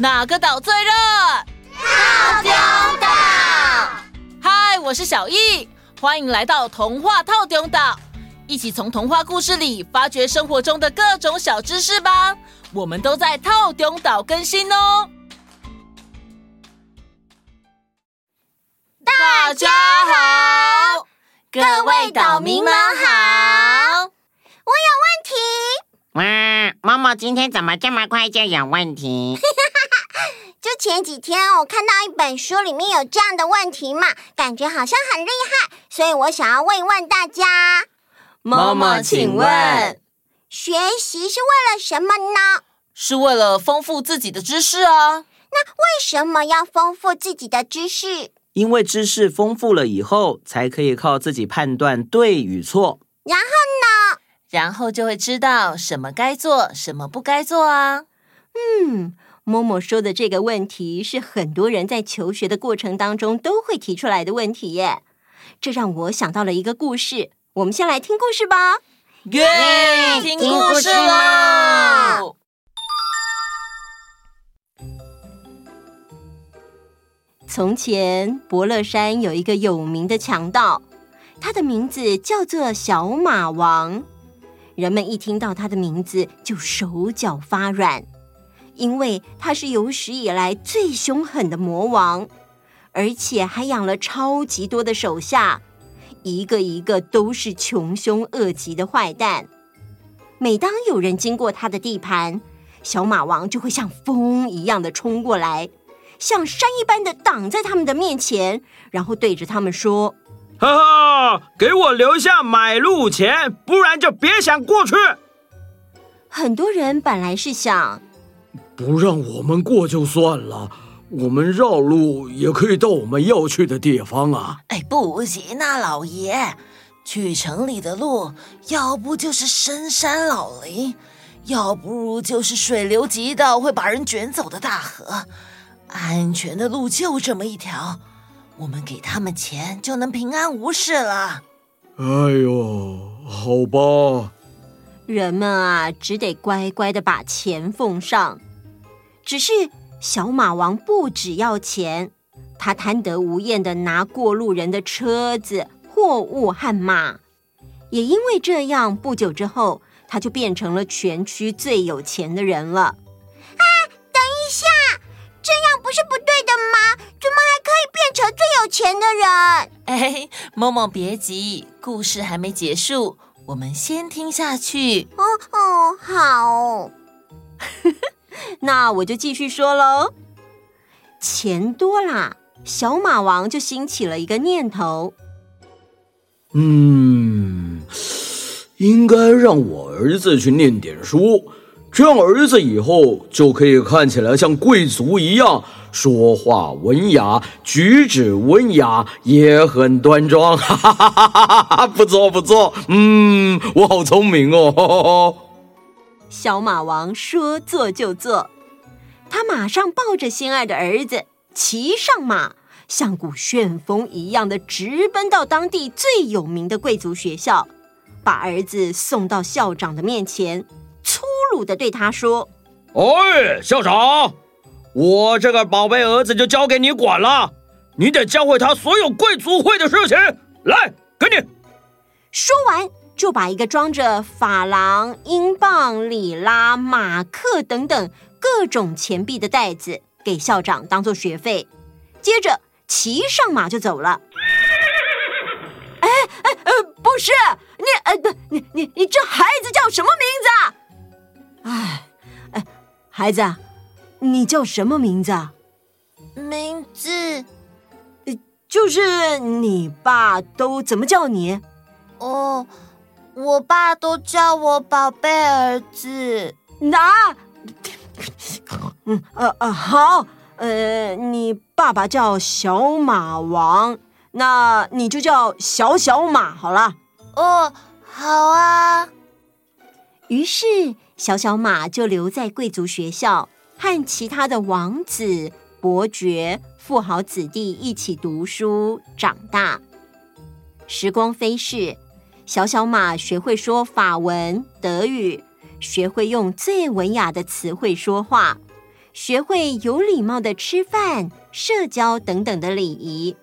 哪个岛最热？套丁岛。嗨，我是小易，欢迎来到童话套丁岛，一起从童话故事里发掘生活中的各种小知识吧。我们都在套丁岛更新哦。大家好，各位岛民们好。我有问题。哇，默默今天怎么这么快就有问题？就前几天我看到一本书，里面有这样的问题嘛，感觉好像很厉害，所以我想要问一问大家。妈妈，请问，学习是为了什么呢？是为了丰富自己的知识啊。那为什么要丰富自己的知识？因为知识丰富了以后，才可以靠自己判断对与错。然后呢？然后就会知道什么该做，什么不该做啊。嗯，默默说的这个问题是很多人在求学的过程当中都会提出来的问题耶。这让我想到了一个故事，我们先来听故事吧。耶，yeah, 听故事喽！从前，伯乐山有一个有名的强盗，他的名字叫做小马王。人们一听到他的名字就手脚发软，因为他是有史以来最凶狠的魔王，而且还养了超级多的手下，一个一个都是穷凶恶极的坏蛋。每当有人经过他的地盘，小马王就会像风一样的冲过来。像山一般的挡在他们的面前，然后对着他们说：“哈哈，给我留下买路钱，不然就别想过去。”很多人本来是想，不让我们过就算了，我们绕路也可以到我们要去的地方啊。哎，不行啊，老爷，去城里的路，要不就是深山老林，要不就是水流急到会把人卷走的大河。安全的路就这么一条，我们给他们钱就能平安无事了。哎呦，好吧。人们啊，只得乖乖的把钱奉上。只是小马王不只要钱，他贪得无厌的拿过路人的车子、货物和马。也因为这样，不久之后，他就变成了全区最有钱的人了等一下这样。不是不对的吗？怎么还可以变成最有钱的人？哎，梦梦别急，故事还没结束，我们先听下去。哦哦，好。那我就继续说喽。钱多啦，小马王就兴起了一个念头。嗯，应该让我儿子去念点书。这样儿子以后就可以看起来像贵族一样，说话文雅，举止文雅，也很端庄。哈哈哈哈哈哈！不错不错，嗯，我好聪明哦。小马王说做就做，他马上抱着心爱的儿子，骑上马，像股旋风一样的直奔到当地最有名的贵族学校，把儿子送到校长的面前。粗鲁的对他说：“哎，校长，我这个宝贝儿子就交给你管了，你得教会他所有贵族会的事情。来，给你。”说完，就把一个装着法郎、英镑、里拉、马克等等各种钱币的袋子给校长当做学费，接着骑上马就走了。哎哎呃，不是你，呃不，你你你这孩子叫什么名字？哎，哎，孩子，你叫什么名字啊？名字，就是你爸都怎么叫你？哦，我爸都叫我宝贝儿子。那，嗯呃呃好，呃，你爸爸叫小马王，那你就叫小小马好了。哦，好啊。于是。小小马就留在贵族学校，和其他的王子、伯爵、富豪子弟一起读书长大。时光飞逝，小小马学会说法文、德语，学会用最文雅的词汇说话，学会有礼貌的吃饭、社交等等的礼仪。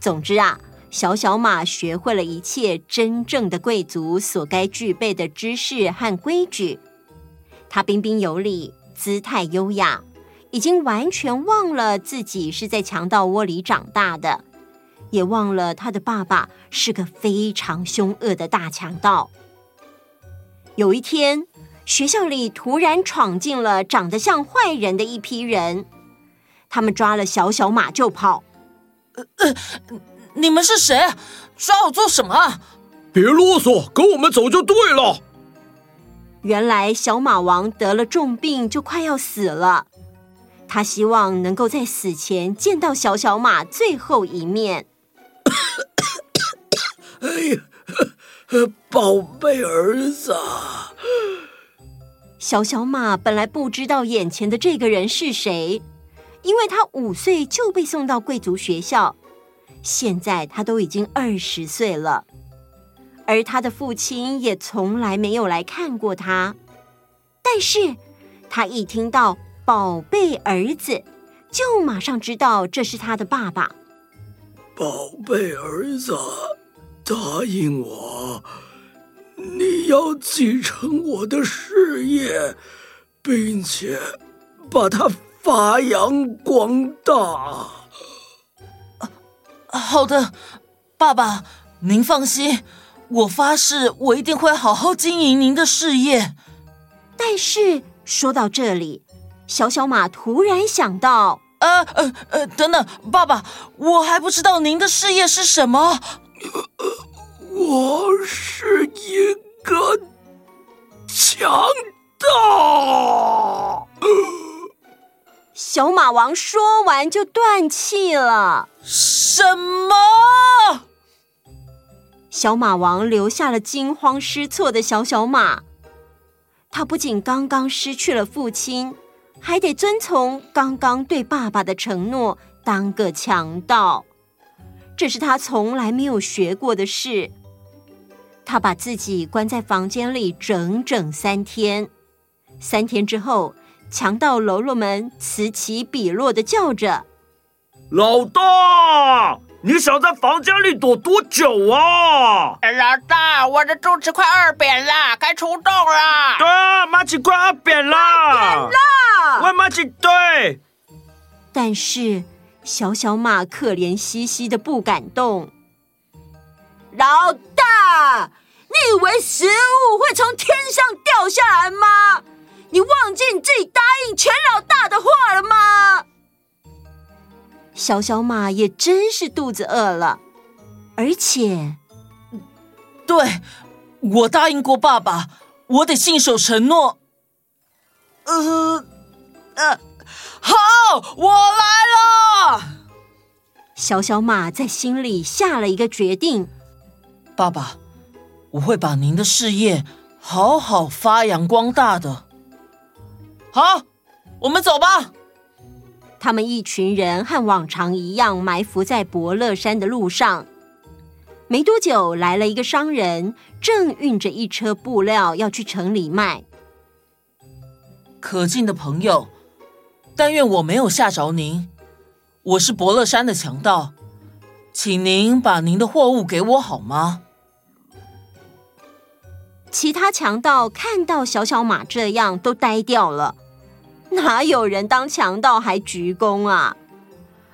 总之啊，小小马学会了一切真正的贵族所该具备的知识和规矩。他彬彬有礼，姿态优雅，已经完全忘了自己是在强盗窝里长大的，也忘了他的爸爸是个非常凶恶的大强盗。有一天，学校里突然闯进了长得像坏人的一批人，他们抓了小小马就跑。呃呃，你们是谁？抓我做什么？别啰嗦，跟我们走就对了。原来小马王得了重病，就快要死了。他希望能够在死前见到小小马最后一面。哎呀，宝贝儿子！小小马本来不知道眼前的这个人是谁，因为他五岁就被送到贵族学校，现在他都已经二十岁了。而他的父亲也从来没有来看过他，但是他一听到“宝贝儿子”，就马上知道这是他的爸爸。宝贝儿子，答应我，你要继承我的事业，并且把它发扬光大。好的，爸爸，您放心。我发誓，我一定会好好经营您的事业。但是说到这里，小小马突然想到：呃呃呃，等等，爸爸，我还不知道您的事业是什么。我是一个强盗。小马王说完就断气了。什么？小马王留下了惊慌失措的小小马，他不仅刚刚失去了父亲，还得遵从刚刚对爸爸的承诺，当个强盗。这是他从来没有学过的事。他把自己关在房间里整整三天。三天之后，强盗喽啰们此起彼落的叫着：“老大！”你想在房间里躲多久啊？老大，我的肚子快饿扁了，该出动了。对啊，马吉快饿扁了。扁了。喂，马吉，对。但是小小马可怜兮兮的不敢动。老大，你以为食物会从天上掉下来吗？你忘记你自己答应全老大的话了吗？小小马也真是肚子饿了，而且，对，我答应过爸爸，我得信守承诺。呃，呃，好，我来了。小小马在心里下了一个决定：爸爸，我会把您的事业好好发扬光大的。好，我们走吧。他们一群人和往常一样埋伏在伯乐山的路上。没多久，来了一个商人，正运着一车布料要去城里卖。可敬的朋友，但愿我没有吓着您。我是伯乐山的强盗，请您把您的货物给我好吗？其他强盗看到小小马这样，都呆掉了。哪有人当强盗还鞠躬啊？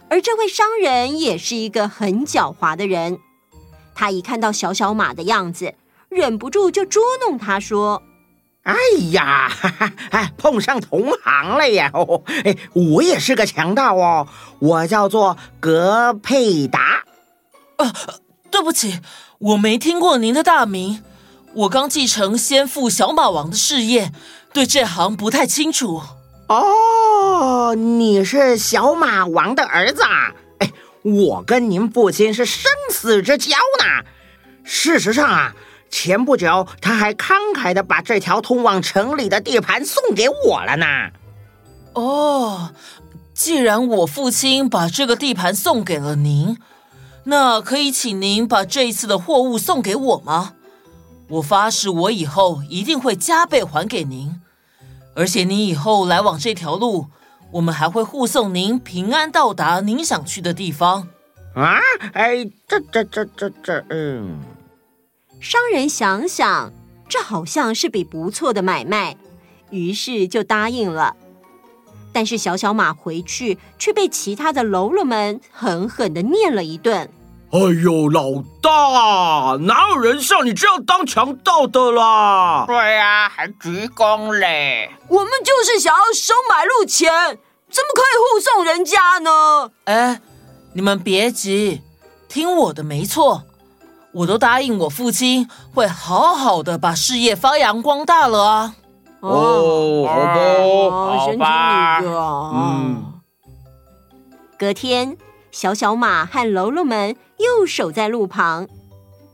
而这位商人也是一个很狡猾的人，他一看到小小马的样子，忍不住就捉弄他说：“哎呀，哈哈，哎，碰上同行了呀！哦，哎，我也是个强盗哦，我叫做格佩达。呃，对不起，我没听过您的大名，我刚继承先父小马王的事业，对这行不太清楚。”哦，你是小马王的儿子啊？哎，我跟您父亲是生死之交呢。事实上啊，前不久他还慷慨的把这条通往城里的地盘送给我了呢。哦，既然我父亲把这个地盘送给了您，那可以请您把这一次的货物送给我吗？我发誓，我以后一定会加倍还给您。而且您以后来往这条路，我们还会护送您平安到达您想去的地方。啊，哎，这这这这这，嗯。商人想想，这好像是笔不错的买卖，于是就答应了。但是小小马回去却被其他的喽啰们狠狠的念了一顿。哎呦，老大，哪有人像你这样当强盗的啦？对呀、啊，还鞠躬嘞。我们就是想要收买路钱，怎么可以护送人家呢？哎，你们别急，听我的，没错，我都答应我父亲会好好的把事业发扬光大了啊。哦，好吧，哦、好吧，嗯。隔天，小小马和喽啰们又守在路旁。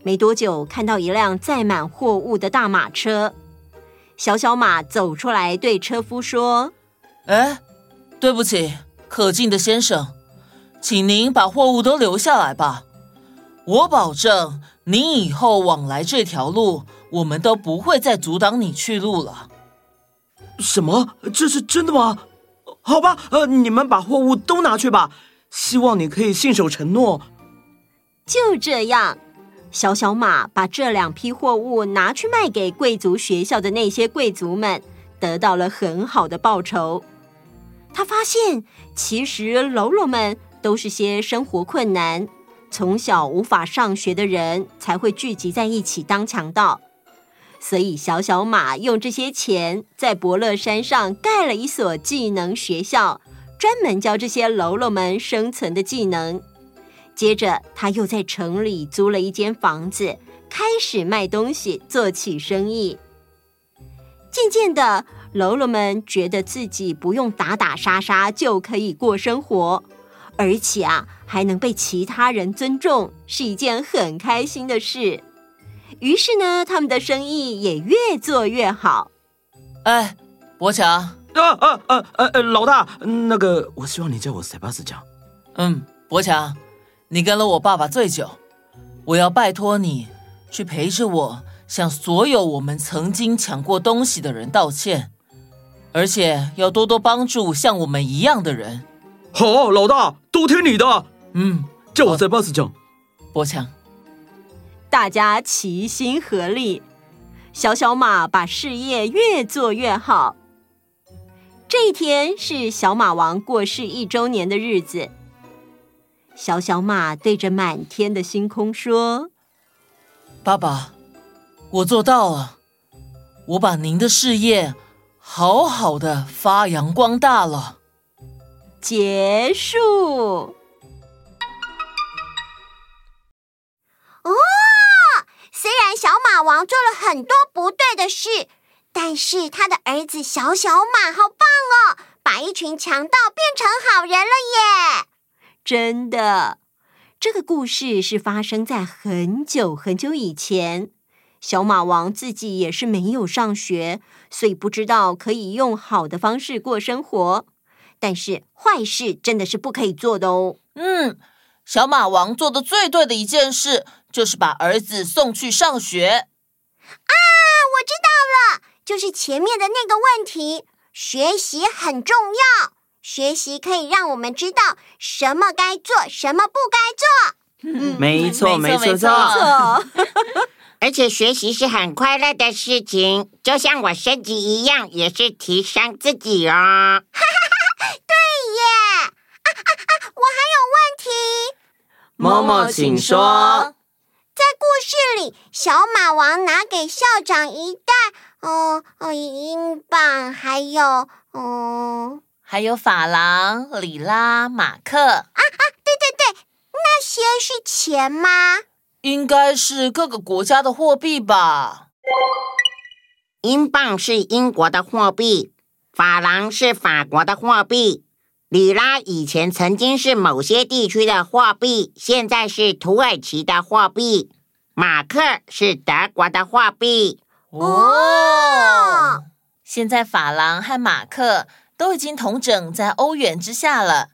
没多久，看到一辆载满货物的大马车。小小马走出来，对车夫说：“哎，对不起，可敬的先生，请您把货物都留下来吧。我保证，你以后往来这条路，我们都不会再阻挡你去路了。”什么？这是真的吗？好吧，呃，你们把货物都拿去吧。希望你可以信守承诺。就这样，小小马把这两批货物拿去卖给贵族学校的那些贵族们，得到了很好的报酬。他发现，其实喽啰们都是些生活困难、从小无法上学的人，才会聚集在一起当强盗。所以，小小马用这些钱在伯乐山上盖了一所技能学校，专门教这些喽啰们生存的技能。接着，他又在城里租了一间房子，开始卖东西，做起生意。渐渐的，喽啰们觉得自己不用打打杀杀就可以过生活，而且啊，还能被其他人尊重，是一件很开心的事。于是呢，他们的生意也越做越好。哎，博强，啊啊啊啊！老大，那个，我希望你叫我塞巴斯酱。嗯，博强，你跟了我爸爸最久，我要拜托你去陪着我，向所有我们曾经抢过东西的人道歉，而且要多多帮助像我们一样的人。好，老大，都听你的。嗯，叫我塞巴斯酱。伯强。大家齐心合力，小小马把事业越做越好。这一天是小马王过世一周年的日子。小小马对着满天的星空说：“爸爸，我做到了，我把您的事业好好的发扬光大了。”结束。哦，虽然小马王做了很多不对的事，但是他的儿子小小马好棒哦，把一群强盗变成好人了耶！真的，这个故事是发生在很久很久以前。小马王自己也是没有上学，所以不知道可以用好的方式过生活。但是坏事真的是不可以做的哦。嗯，小马王做的最对的一件事。就是把儿子送去上学啊！我知道了，就是前面的那个问题。学习很重要，学习可以让我们知道什么该做，什么不该做。嗯，没错，没错，没错。而且学习是很快乐的事情，就像我升级一样，也是提升自己哦。哈哈哈！对耶！啊啊啊！我还有问题。嬷嬷，请说。在故事里，小马王拿给校长一袋，哦哦，英镑，还有，哦，还有法郎、里拉、马克。啊啊，对对对，那些是钱吗？应该是各个国家的货币吧。英镑是英国的货币，法郎是法国的货币，里拉以前曾经是某些地区的货币，现在是土耳其的货币。马克是德国的货币哦。现在法郎和马克都已经同整在欧元之下了。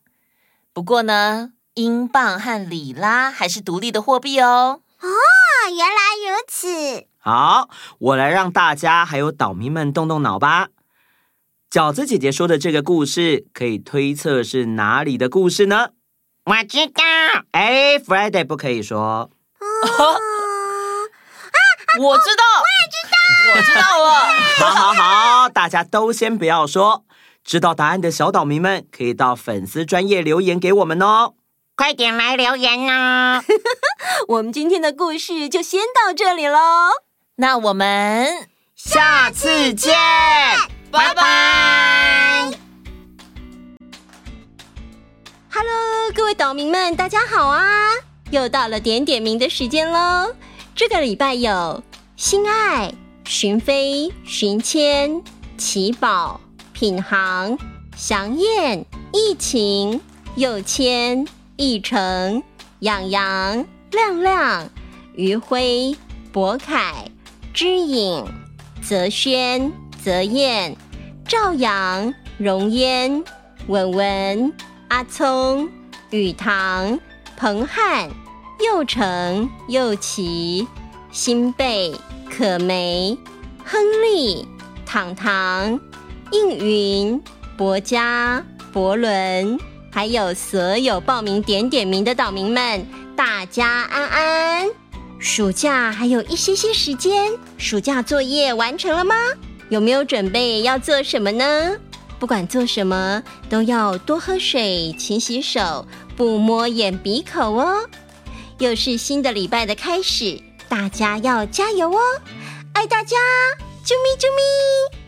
不过呢，英镑和里拉还是独立的货币哦。哦，原来如此。好，我来让大家还有岛民们动动脑吧。饺子姐姐说的这个故事，可以推测是哪里的故事呢？我知道。哎，Friday 不可以说。啊，我知道，我也知道，我知道了。好好好，大家都先不要说。知道答案的小岛民们，可以到粉丝专页留言给我们哦。快点来留言哦！我们今天的故事就先到这里喽。那我们下次见，拜拜。Hello，各位岛民们，大家好啊！又到了点点名的时间喽。这个礼拜有心爱、寻飞、寻千、奇宝、品航、祥燕、疫情、又谦。奕成、洋洋、亮亮、余辉、博凯、知影、泽轩、泽燕、赵阳、荣烟、文文、阿聪、雨堂、彭汉、佑成、佑琪、新贝、可梅、亨利、糖糖、应云、博嘉、博伦。还有所有报名点点名的岛民们，大家安安。暑假还有一些些时间，暑假作业完成了吗？有没有准备要做什么呢？不管做什么，都要多喝水、勤洗手、不摸眼鼻口哦。又是新的礼拜的开始，大家要加油哦！爱大家，啾咪啾咪。